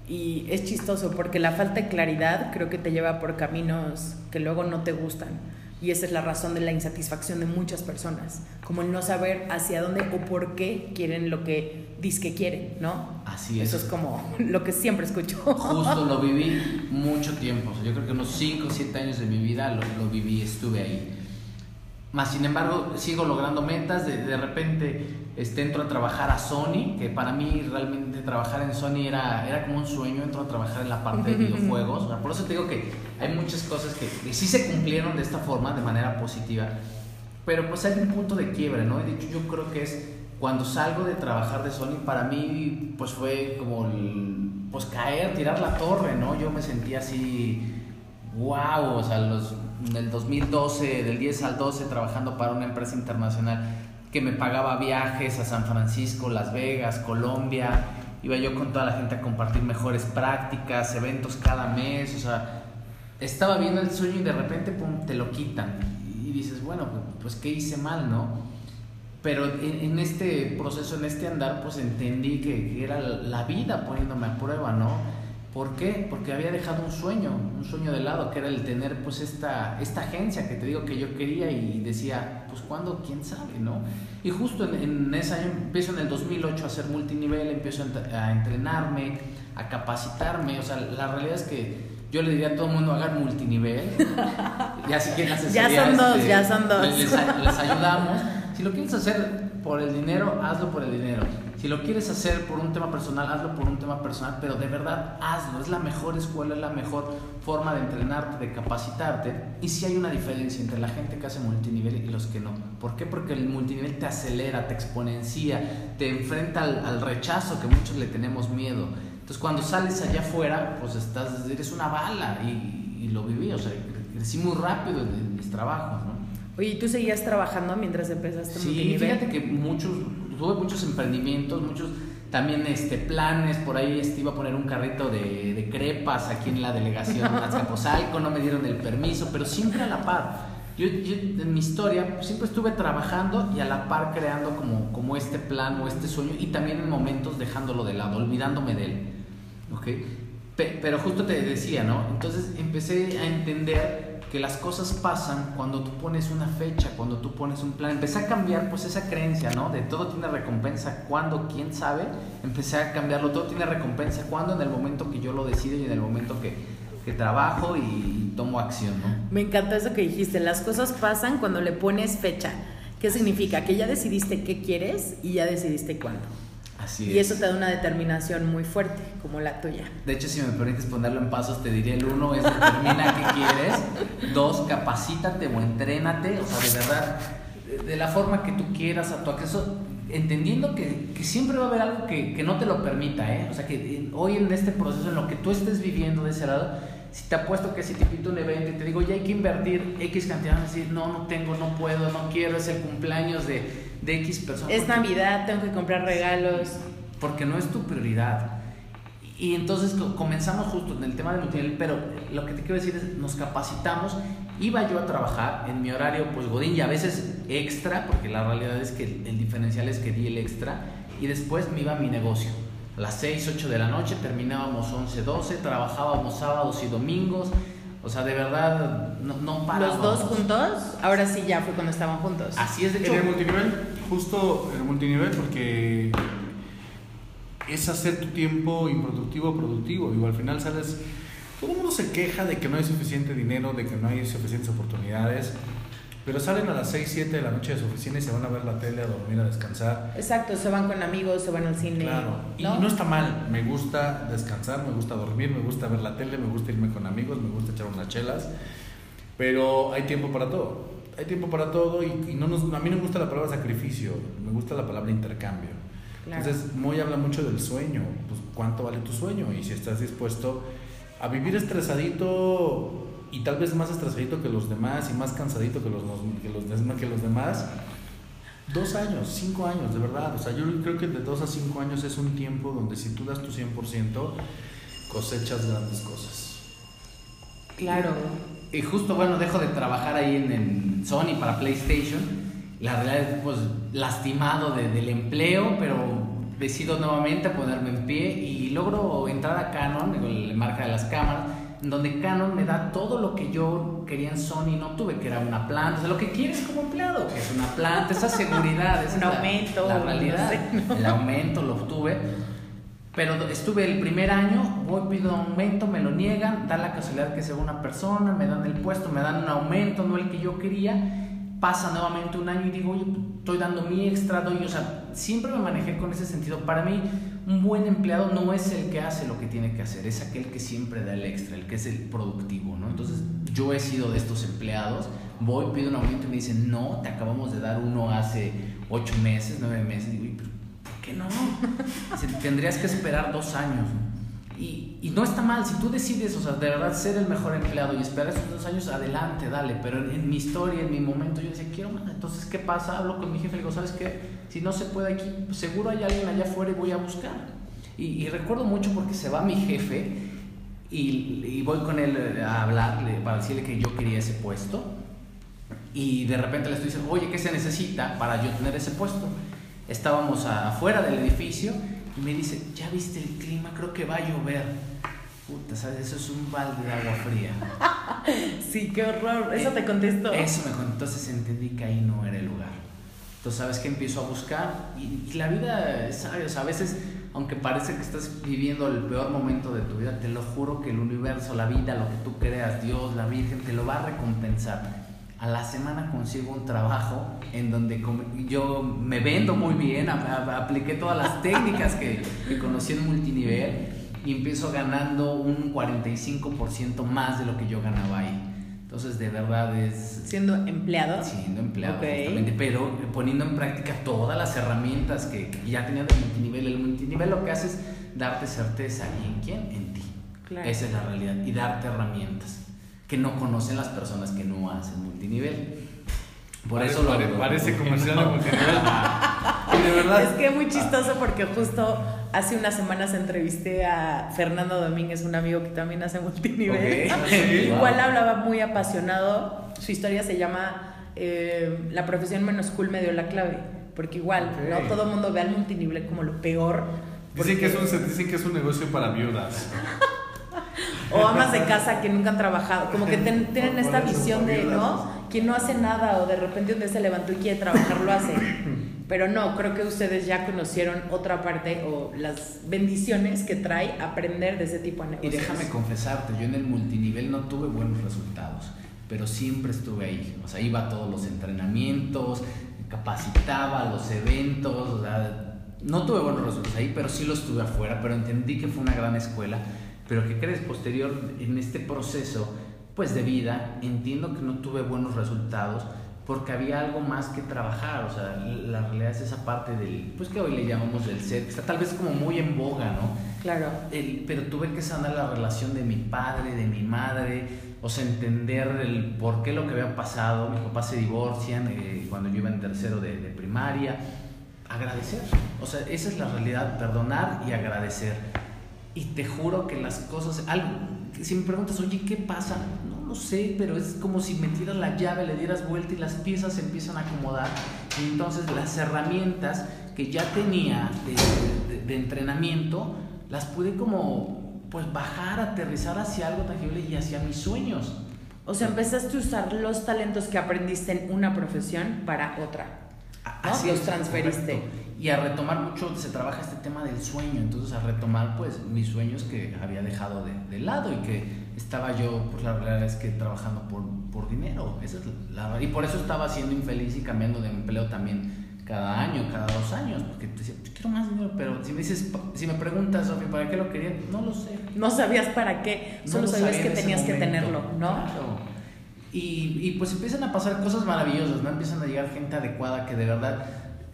A: Y es chistoso porque la falta de claridad creo que te lleva por caminos que luego no te gustan. Y esa es la razón de la insatisfacción de muchas personas, como el no saber hacia dónde o por qué quieren lo que que quieren, ¿no?
C: Así es.
A: Eso es como lo que siempre escucho.
C: Justo lo (laughs) viví mucho tiempo, yo creo que unos 5 o 7 años de mi vida lo, lo viví, estuve ahí. Más sin embargo, sigo logrando metas. De, de repente este, entro a trabajar a Sony, que para mí realmente trabajar en Sony era, era como un sueño. Entro a trabajar en la parte de (laughs) videojuegos. por eso te digo que hay muchas cosas que, sí se cumplieron de esta forma, de manera positiva. Pero pues hay un punto de quiebre, ¿no? De hecho, yo creo que es cuando salgo de trabajar de Sony, para mí pues fue como pues caer, tirar la torre, ¿no? Yo me sentía así, wow, o sea, los del 2012, del 10 al 12, trabajando para una empresa internacional que me pagaba viajes a San Francisco, Las Vegas, Colombia. Iba yo con toda la gente a compartir mejores prácticas, eventos cada mes. O sea, estaba viendo el sueño y de repente, pum, te lo quitan. Y dices, bueno, pues, pues ¿qué hice mal, no? Pero en, este proceso, en este andar, pues entendí que era la vida poniéndome a prueba, ¿no? ¿Por qué? Porque había dejado un sueño, un sueño de lado, que era el tener pues esta, esta agencia que te digo que yo quería y decía, pues cuándo, quién sabe, ¿no? Y justo en, ese año empiezo en el 2008 a hacer multinivel, empiezo a entrenarme, a capacitarme, o sea, la realidad es que yo le diría a todo el mundo hagan multinivel, y así que (laughs)
A: Ya son dos, este, ya son dos.
C: Les, les ayudamos. Si lo quieres hacer por el dinero, hazlo por el dinero si lo quieres hacer por un tema personal, hazlo por un tema personal, pero de verdad hazlo. Es la mejor escuela, es la mejor forma de entrenarte, de capacitarte. Y si hay una diferencia entre la gente que hace multinivel y los que no. ¿Por qué? Porque el multinivel te acelera, te exponencia, te enfrenta al, rechazo que muchos le tenemos miedo. Entonces cuando sales allá afuera, pues estás, eres una bala y, lo viví, o sea, crecí muy rápido en, mis trabajos, ¿no?
A: Oye, ¿y tú seguías trabajando mientras empezaste
C: Sí, fíjate que muchos tuve muchos emprendimientos, muchos también este, planes, por ahí este, iba a poner un carrito de, de crepas aquí en la delegación de Azcapotzalco, no me dieron el permiso, pero siempre a la par. Yo, en mi historia siempre estuve trabajando y a la par creando como, como este plan o este sueño y también en momentos dejándolo de lado, olvidándome de él. ¿okay? Pero justo te decía, ¿no? Entonces empecé a entender que las cosas pasan cuando tú pones una fecha, cuando tú pones un plan. Empecé a cambiar pues esa creencia, ¿no? De todo tiene recompensa, cuando, quién sabe. Empecé a cambiarlo, todo tiene recompensa, cuando en el momento que yo lo decido y en el momento que, que trabajo y tomo acción, ¿no?
A: Me encanta eso que dijiste, las cosas pasan cuando le pones fecha. ¿Qué significa? Que ya decidiste qué quieres y ya decidiste cuándo.
C: Así
A: y
C: es.
A: eso te da una determinación muy fuerte, como la tuya.
C: De hecho, si me permites ponerlo en pasos, te diría el uno es determina qué quieres. Dos, capacítate o entrénate. O sea, de verdad, de- la forma que tú quieras, a tu acceso, entendiendo que, que siempre va a haber algo que, que no te lo permita, ¿eh? O sea, que hoy en este proceso, en lo que tú estés viviendo de ese lado, si te apuesto que si te invito un evento y te digo, ya hay que invertir X cantidad, vas a decir, no, no tengo, no puedo, no quiero, es el cumpleaños de, de X persona.
A: Es Navidad, tengo que comprar regalos.
C: porque no es tu prioridad. Y entonces co- comenzamos justo en el tema del multinivel, pero lo que te quiero decir es, nos capacitamos, iba yo a trabajar en mi horario, pues Godín, y a veces extra, porque la realidad es que el, el diferencial es que di el extra, y después me iba a mi negocio. A las 6, 8 de la noche, terminábamos 11, 12, trabajábamos sábados y domingos, o sea, de verdad, no, no parábamos.
A: Los dos juntos, ahora sí ya fue cuando estaban juntos.
C: Así es, de
B: En
C: hecho,
B: el multinivel, justo en el multinivel, porque es hacer tu tiempo improductivo productivo. Digo, al final sales. Todo el mundo se queja de que no hay suficiente dinero, de que no hay suficientes oportunidades, pero salen a las 6, 7 de la noche de su oficina y se van a ver la tele, a dormir, a descansar.
A: Exacto, se van con amigos, se van al cine.
B: Claro, y
A: ¿no?
B: no está mal. Me gusta descansar, me gusta dormir, me gusta ver la tele, me gusta irme con amigos, me gusta echar unas chelas, pero hay tiempo para todo. Hay tiempo para todo y, y no nos, a mí no me gusta la palabra sacrificio, me gusta la palabra intercambio.
A: Claro.
B: Entonces, Moy habla mucho del sueño, pues cuánto vale tu sueño y si estás dispuesto a vivir estresadito y tal vez más estresadito que los demás y más cansadito que los, que los, que los demás, dos años, cinco años, de verdad. O sea, yo creo que de dos a cinco años es un tiempo donde si tú das tu 100%, cosechas grandes cosas.
A: Claro.
C: Y justo, bueno, dejo de trabajar ahí en, en Sony para PlayStation. La realidad es, pues, lastimado de- del empleo, pero decido nuevamente ponerme en pie y logro entrar a Canon, la marca de las cámaras, donde Canon me da todo lo que yo quería en Sony, no tuve, que era una planta, o sea, lo que quieres como empleado, que es una planta, esa seguridad,
A: Un
C: es la-
A: aumento,
C: la
A: no
C: realidad,
A: sé, ¿no?
C: el aumento lo obtuve. Pero estuve el primer año, voy, pido un aumento, me lo niegan, da la casualidad que se va una persona, me dan el puesto, me dan un aumento, no el que yo quería. Pasa nuevamente un año y digo, oye, estoy dando mi extra, doy, o sea, siempre me manejé con ese sentido. Para mí, un buen empleado no es el que hace lo que tiene que hacer, es aquel que siempre da el extra, el que es el productivo, ¿no? Entonces, yo he sido de estos empleados, voy, pido un aumento y me dicen, no, te acabamos de dar uno hace ocho meses, nueve meses. Digo, "¿Y pero ¿por qué no? (laughs) Tendrías que esperar dos años. ¿no? Y, y no está mal, si tú decides, o sea, de verdad ser el mejor empleado y esperar esos dos años, adelante, dale. Pero en, en mi historia, en mi momento, yo decía, quiero más. Entonces, ¿qué pasa? Hablo con mi jefe, le digo, ¿sabes qué? Si no se puede aquí, pues seguro hay alguien allá afuera y voy a buscar. Y, y recuerdo mucho porque se va mi jefe y, y voy con él eh, a hablarle para decirle que yo quería ese puesto. Y de repente le estoy diciendo, oye, ¿qué se necesita para yo tener ese puesto? Estábamos afuera del edificio y me dice, ¿ya viste el clima? Creo que va a llover. Puta, ¿sabes? Eso es un balde de agua fría. (laughs)
A: Sí, qué horror. Eso te contesto.
C: Eso me contó. Entonces entendí que ahí no era el lugar. Entonces, ¿sabes qué? Empiezo a buscar y, y la vida, ¿sabes? A veces, aunque parece que estás viviendo el peor momento de tu vida, te lo juro que el universo, la vida, lo que tú creas, Dios, la Virgen, te lo va a recompensar. A la semana consigo un trabajo en donde yo me vendo muy bien, apliqué todas las técnicas que, que conocí en multinivel y empiezo ganando un 45% más de lo que yo ganaba ahí. Entonces, de verdad es
A: Siendo empleado.
C: siendo empleado
A: Ok.
C: justamente, pero poniendo en práctica todas las herramientas que, que ya tenía del multinivel. El multinivel lo que hace es darte certeza. ¿Y en quién? En ti.
A: Claro.
C: Esa es la realidad. Y darte herramientas que no conocen las personas que no hacen multinivel. Por
B: Parece-
C: eso lo
B: pare-
C: lo-
B: parece comercial (laughs) de multinivel. (laughs) De verdad.
A: Es que muy chistoso porque justo hace unas semanas entrevisté a Fernando Domínguez, un amigo que también hace multinivel.
C: Ok. (laughs)
B: Sí.
A: Igual hablaba muy apasionado. Su historia se llama eh, La profesión menos cool me dio la clave. Porque igual,
B: Ok.
A: ¿no? Todo el mundo ve al multinivel como lo peor.
B: Dicen que, es un, dicen que es un negocio para viudas.
A: O amas de casa que nunca han trabajado. Como que ten- tienen esta visión de. ¿no? Quien no hace nada o de repente un día se levantó y quiere trabajar, lo hace. Pero no, creo que ustedes ya conocieron otra parte o las bendiciones que trae aprender de ese tipo de
C: Y
A: negocios.
C: déjame confesarte, yo en el multinivel no tuve buenos resultados, pero siempre estuve ahí. O sea, iba a todos los entrenamientos, capacitaba a los eventos, o sea, no tuve buenos resultados ahí, pero sí los tuve afuera, pero entendí que fue una gran escuela. Pero ¿qué crees? Posterior, en este proceso, pues de vida, entiendo que no tuve buenos resultados porque había algo más que trabajar, o sea, la realidad es esa parte del, pues que hoy le llamamos el ser, que está tal vez como muy en boga, ¿no?
A: Claro.
C: El, pero tuve que sanar la relación de mi padre, de mi madre, o sea, entender el por qué lo que había pasado, mis papás se divorcian eh, cuando yo iba en tercero de, de primaria, agradecer, o sea, esa es la realidad, perdonar y agradecer. Y te juro que las cosas, algo, si me preguntas, oye, ¿qué pasa? No sé, pero es como si metieras la llave, le dieras vuelta y las piezas se empiezan a acomodar. Y entonces las herramientas que ya tenía de, entrenamiento, las pude como pues bajar, aterrizar hacia algo tangible y hacia mis sueños.
A: O sea, empezaste a usar los talentos que aprendiste en una profesión para otra. Así los transferiste.
C: Y a retomar mucho se trabaja este tema del sueño, entonces a retomar pues mis sueños que había dejado de, de lado y que estaba yo, pues la realidad es que trabajando por, por dinero. Esa es la, y por eso estaba siendo infeliz y cambiando de empleo también cada año, cada dos años, porque te decía, pues quiero más dinero, pero si me dices, si me preguntas, Sofía, ¿para qué lo quería? No lo sé.
A: No sabías para qué, solo sabías que tenías que tenerlo, ¿no?
C: Claro. Y, y, pues empiezan a pasar cosas maravillosas, ¿no? Empiezan a llegar gente adecuada que de verdad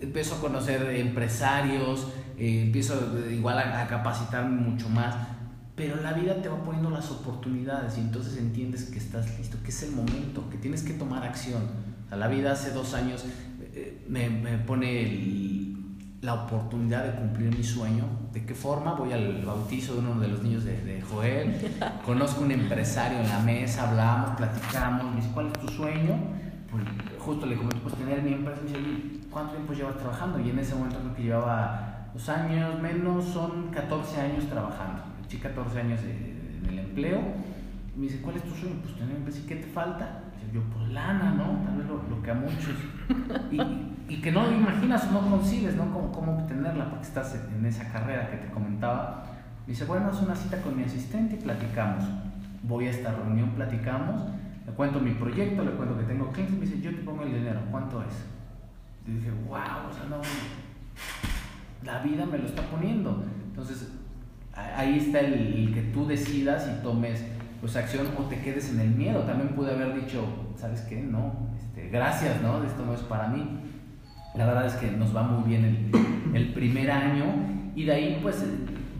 C: empiezo a conocer empresarios, eh, empiezo igual a, capacitarme mucho más pero la vida te va poniendo las oportunidades y entonces entiendes que estás listo, que es el momento, que tienes que tomar acción. la vida hace dos años eh, me, pone la oportunidad de cumplir mi sueño. ¿De qué forma? Voy al bautizo de uno de los niños de, de Joel, conozco un empresario en la mesa, hablamos, platicamos, me dice, ¿cuál es tu sueño? Pues justo le comento, pues tener mi empresa, me dice, ¿cuánto tiempo llevas trabajando? Y en ese momento creo que llevaba dos años, menos son 14 años trabajando 14 años en el empleo. Me dice, ¿cuál es tu sueño? Pues tener empresa. ¿Y qué te falta? yo, pues lana, ¿no? Tal vez lo, que a muchos. Y, y, que no imaginas o no consigues, ¿no? Cómo, cómo obtenerla, porque estás en esa carrera que te comentaba. Me dice, bueno, haz una cita con mi asistente y platicamos. Voy a esta reunión, platicamos. Le cuento mi proyecto, le cuento que tengo clientes. Me dice, yo te pongo el dinero, ¿cuánto es? Y dije, wow, o sea, no. La vida me lo está poniendo. Entonces, ahí está el, que tú decidas y tomes pues acción o te quedes en el miedo. También pude haber dicho, ¿sabes qué? No, este, gracias, ¿no? Esto no es para mí. La verdad es que nos va muy bien el, el primer año y de ahí pues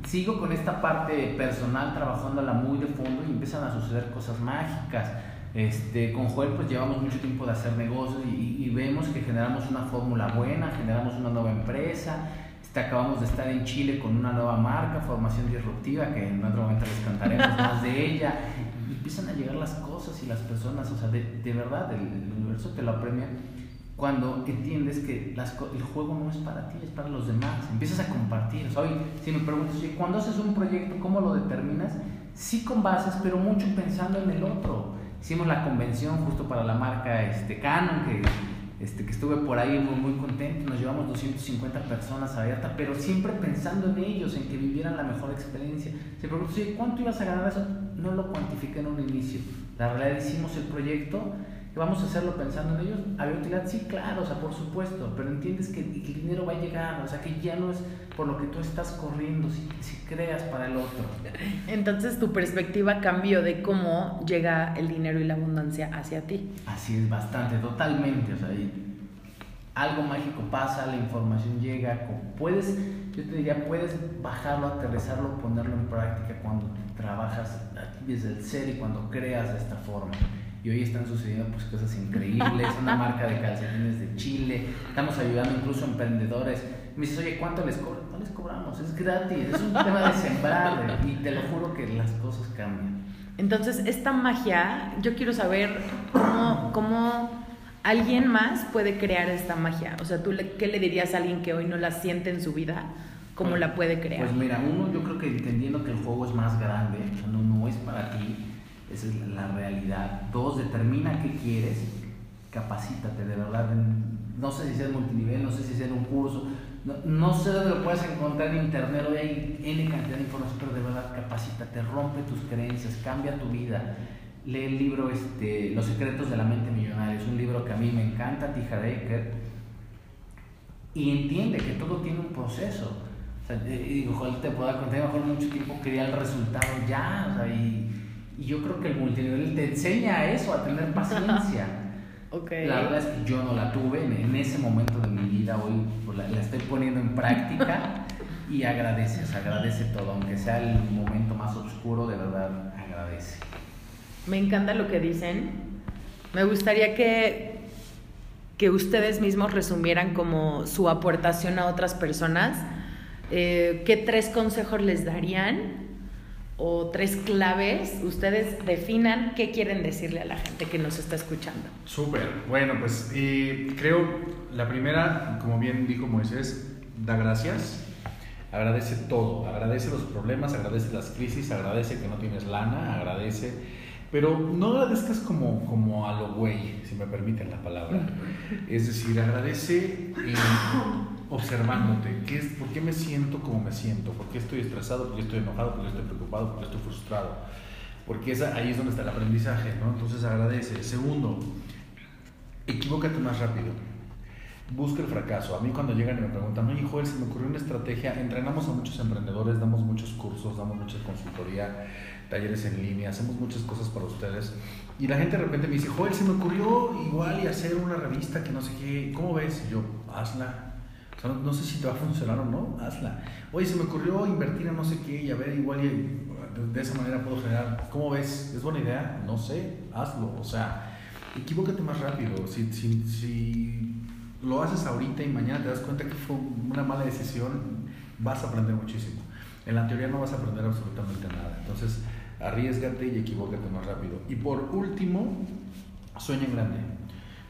C: sigo con esta parte personal trabajándola muy de fondo y empiezan a suceder cosas mágicas. Este, con Joel pues llevamos mucho tiempo de hacer negocios y, y vemos que generamos una fórmula buena, generamos una nueva empresa, este, acabamos de estar en Chile con una nueva marca, Formación Disruptiva, que en otro momento les contaremos más de (laughs) ella. Y empiezan a llegar las cosas y las personas, o sea, de, de verdad, el, universo te lo apremia cuando entiendes que las, el juego no es para ti, es para los demás. Empiezas a compartir. O sea, hoy, si me preguntas, oye, cuando haces un proyecto, ¿cómo lo determinas? Sí con bases, pero mucho pensando en el otro. Hicimos la convención justo para la marca este, Canon, que este, que estuve por ahí muy, muy contento, nos llevamos 250 personas abiertas, pero siempre pensando en ellos, en que vivieran la mejor experiencia. Se preguntó, ¿cuánto ibas a ganar eso? No lo cuantifiqué en un inicio. La realidad hicimos el proyecto vamos a hacerlo pensando en ellos. ¿Había utilidad? Sí, claro, o sea, por supuesto, pero entiendes que el dinero va a llegar, o sea, que ya no es por lo que tú estás corriendo, si, si creas para el otro.
A: Entonces tu perspectiva cambió de cómo llega el dinero y la abundancia hacia ti.
C: Así es, bastante, totalmente, o sea, algo mágico pasa, la información llega, puedes, yo te diría, puedes bajarlo, aterrizarlo, ponerlo en práctica cuando trabajas desde el ser y cuando creas de esta forma y hoy están sucediendo pues cosas increíbles, una marca de calcetines de Chile, estamos ayudando incluso a emprendedores. Me dices, oye, ¿cuánto les cobran? No les cobramos, es gratis, es un tema de sembrar y te lo juro que las cosas cambian.
A: Entonces, esta magia, yo quiero saber cómo, cómo alguien más puede crear esta magia. O sea, ¿tú le, qué le dirías a alguien que hoy no la siente en su vida? ¿Cómo la puede crear?
C: Pues mira, uno yo creo que entendiendo que el juego es más grande, no, no es para ti, esa es la realidad. Dos, determina qué quieres, capacítate, de verdad. No sé si es multinivel, no sé si es un curso, no, sé dónde lo puedes encontrar en internet, hoy hay N cantidad de información, pero de verdad capacítate, rompe tus creencias, cambia tu vida. Lee el libro este, Los secretos de la mente millonaria, es un libro que a mí me encanta, Tija y entiende que todo tiene un proceso. O sea, y digo, Joel te puedo contar, mejor mucho tiempo quería el resultado ya, o sea, y, y yo creo que el multinivel te enseña eso, a tener (laughs) paciencia.
A: Okay.
C: La verdad es que yo no la tuve en, ese momento de mi vida, hoy pues, la, la, estoy poniendo en práctica y agradeces, agradece todo, aunque sea el momento más oscuro, de verdad agradece.
A: Me encanta lo que dicen. Me gustaría que, que ustedes mismos resumieran como su aportación a otras personas. Eh, ¿Qué tres consejos les darían? O tres claves, ustedes definan qué quieren decirle a la gente que nos está escuchando.
B: Súper, bueno, pues eh, creo la primera, como bien dijo Moisés, da gracias, agradece todo, agradece los problemas, agradece las crisis, agradece que no tienes lana, agradece, pero no agradezcas como, como a lo güey, si me permiten la palabra. Es decir, agradece eh, observándote, ¿qué es, ¿por qué me siento como me siento? ¿Por qué estoy estresado? ¿Por qué estoy enojado? ¿Por qué estoy preocupado? ¿Por qué estoy frustrado? Porque esa, ahí es donde está el aprendizaje, ¿no? Entonces agradece. Segundo, equivócate más rápido. Busca el fracaso. A mí cuando llegan y me preguntan, oye Joel, se me ocurrió una estrategia, entrenamos a muchos emprendedores, damos muchos cursos, damos mucha consultoría, talleres en línea, hacemos muchas cosas para ustedes. Y la gente de repente me dice, Joel, se me ocurrió igual y hacer una revista que no sé qué, ¿cómo ves? Y yo, hazla no, sé si te va a funcionar o no, hazla. Oye, se me ocurrió invertir en no sé qué y a ver, igual de esa manera puedo generar. ¿Cómo ves? ¿Es buena idea? No sé, hazlo. O sea, equivócate más rápido. Si, si, si lo haces ahorita y mañana te das cuenta que fue una mala decisión, vas a aprender muchísimo. En la teoría no vas a aprender absolutamente nada. Entonces, arriesgate y equivócate más rápido. Y por último, sueña en grande.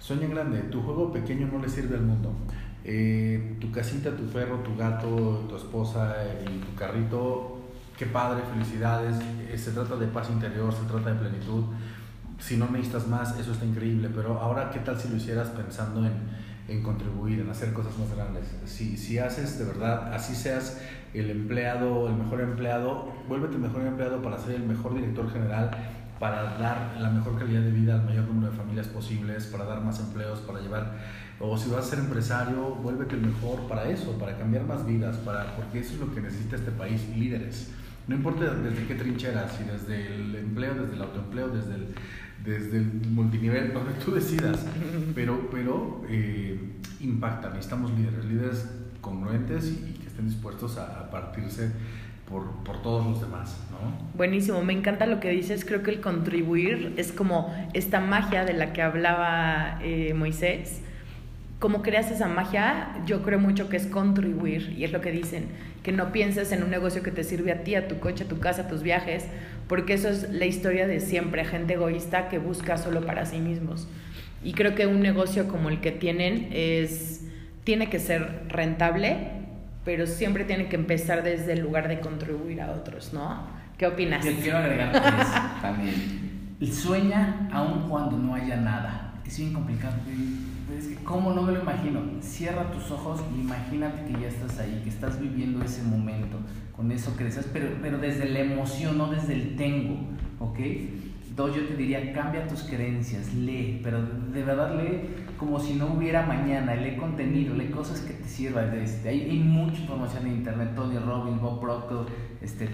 B: Sueña en grande. Tu juego pequeño no le sirve al mundo. Eh, tu casita, tu perro, tu gato, tu esposa y tu carrito, qué padre, felicidades. Eh, se trata de paz interior, se trata de plenitud. Si no necesitas más, eso está increíble, pero ahora, ¿qué tal si lo hicieras pensando en, en contribuir, en hacer cosas más grandes? Si, si haces de verdad, así seas el empleado, el mejor empleado, vuélvete mejor empleado para ser el mejor director general para dar la mejor calidad de vida al mayor número de familias posibles, para dar más empleos, para llevar o si vas a ser empresario, vuélvete el mejor para eso, para cambiar más vidas, para, porque eso es lo que necesita este país, líderes. No importa desde qué trinchera, si desde el empleo, desde el autoempleo, desde el, desde el multinivel, (laughs) donde tú decidas, pero, pero eh, impacta, necesitamos líderes, líderes congruentes y, que estén dispuestos a, partirse por, por, todos los demás, ¿no?
A: Buenísimo, me encanta lo que dices, creo que el contribuir es como esta magia de la que hablaba eh, Moisés, ¿Cómo creas esa magia? Yo creo mucho que es contribuir, y es lo que dicen, que no pienses en un negocio que te sirve a ti, a tu coche, a tu casa, a tus viajes, porque eso es la historia de siempre, gente egoísta que busca solo para sí mismos. Y creo que un negocio como el que tienen es, tiene que ser rentable, pero siempre tiene que empezar desde el lugar de contribuir a otros, ¿no? ¿Qué opinas?
C: Yo quiero agregar también. Sueña aun cuando no haya nada. Es bien complicado es que, ¿cómo no me lo imagino? Cierra tus ojos y imagínate que ya estás ahí, que estás viviendo ese momento, con eso deseas, pero, pero desde la emoción, no desde el tengo, ¿ok? Dos, yo te diría, cambia tus creencias, lee, pero de verdad lee como si no hubiera mañana, lee contenido, lee cosas que te sirvan. Este, hay, hay mucha información en internet, Tony Robbins, Bob Proctor, este,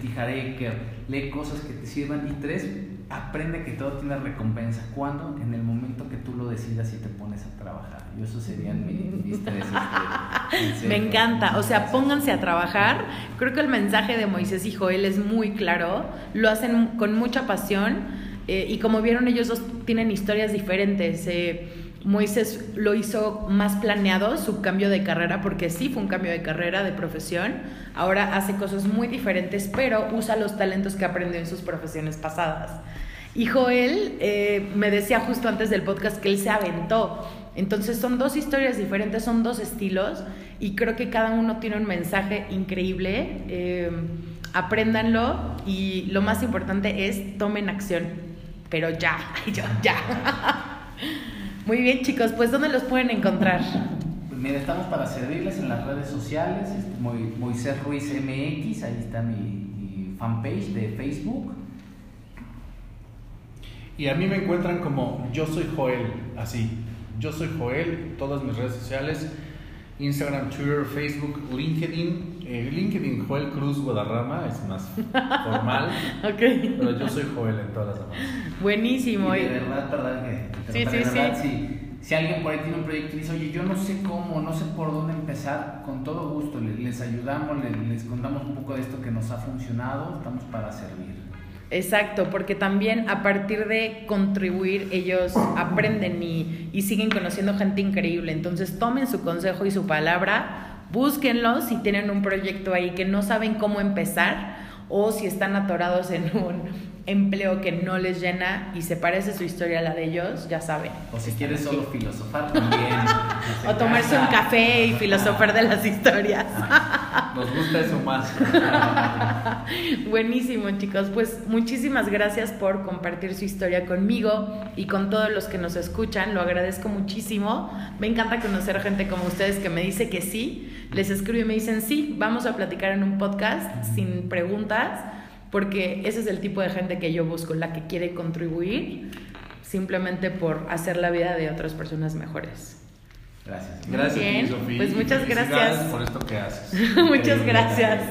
C: lee cosas que te sirvan. Y tres, aprende que todo tiene recompensa. ¿Cuándo? En el momento que tú lo decidas y te pones a trabajar. Y eso serían mis, (laughs) tres.
A: Este, Me encanta. O sea, pónganse a trabajar. Creo que el mensaje de Moisés y Joel es muy claro. Lo hacen con mucha pasión. Eh, y como vieron, ellos dos tienen historias diferentes. Eh, Moisés lo hizo más planeado, su cambio de carrera, porque sí fue un cambio de carrera, de profesión. Ahora hace cosas muy diferentes, pero usa los talentos que aprendió en sus profesiones pasadas. Y Joel eh, me decía justo antes del podcast que él se aventó. Entonces son dos historias diferentes, son dos estilos y creo que cada uno tiene un mensaje increíble. Eh, apréndanlo y lo más importante es tomen acción, pero ya, (laughs) ya. (laughs) Muy bien, chicos, pues ¿dónde los pueden encontrar?
C: Pues mira, estamos para servirles en las redes sociales, este, Moisés Ruiz MX, ahí está mi, fanpage de Facebook.
B: Y a mí me encuentran como yo soy Joel, así. Yo soy Joel, todas mis redes sociales. Instagram, Twitter, Facebook, LinkedIn. Eh, LinkedIn Joel Cruz Guadarrama es más formal. (laughs)
A: ok.
B: Pero yo soy Joel en todas las demás.
A: Buenísimo.
C: Y de verdad, perdón que
A: Sí,
C: de
A: sí,
C: verdad,
A: sí.
C: Si, si alguien por ahí tiene un proyecto y dice, oye, yo no sé cómo, no sé por dónde empezar, con todo gusto les, les ayudamos, les, les contamos un poco de esto que nos ha funcionado, estamos para servir.
A: Exacto, porque también a partir de contribuir ellos aprenden y, y siguen conociendo gente increíble. Entonces tomen su consejo y su palabra, búsquenlos si tienen un proyecto ahí que no saben cómo empezar o si están atorados en un empleo que no les llena y se parece su historia a la de ellos, ya saben.
C: O si quieres solo filosofar también. (laughs)
A: O tomarse un café y filosofar de las historias.
B: Nos gusta eso más. (laughs)
A: Buenísimo, chicos. Pues muchísimas gracias por compartir su historia conmigo y con todos los que nos escuchan. Lo agradezco muchísimo. Me encanta conocer gente como ustedes que me dice que sí. Les escribo y me dicen sí, vamos a platicar en un podcast sin preguntas, porque ese es el tipo de gente que yo busco, la que quiere contribuir simplemente por hacer la vida de otras personas mejores.
C: Gracias.
B: Gracias, Sofía.
A: pues muchas gracias.
B: por esto que haces. (laughs)
A: Muchas gracias.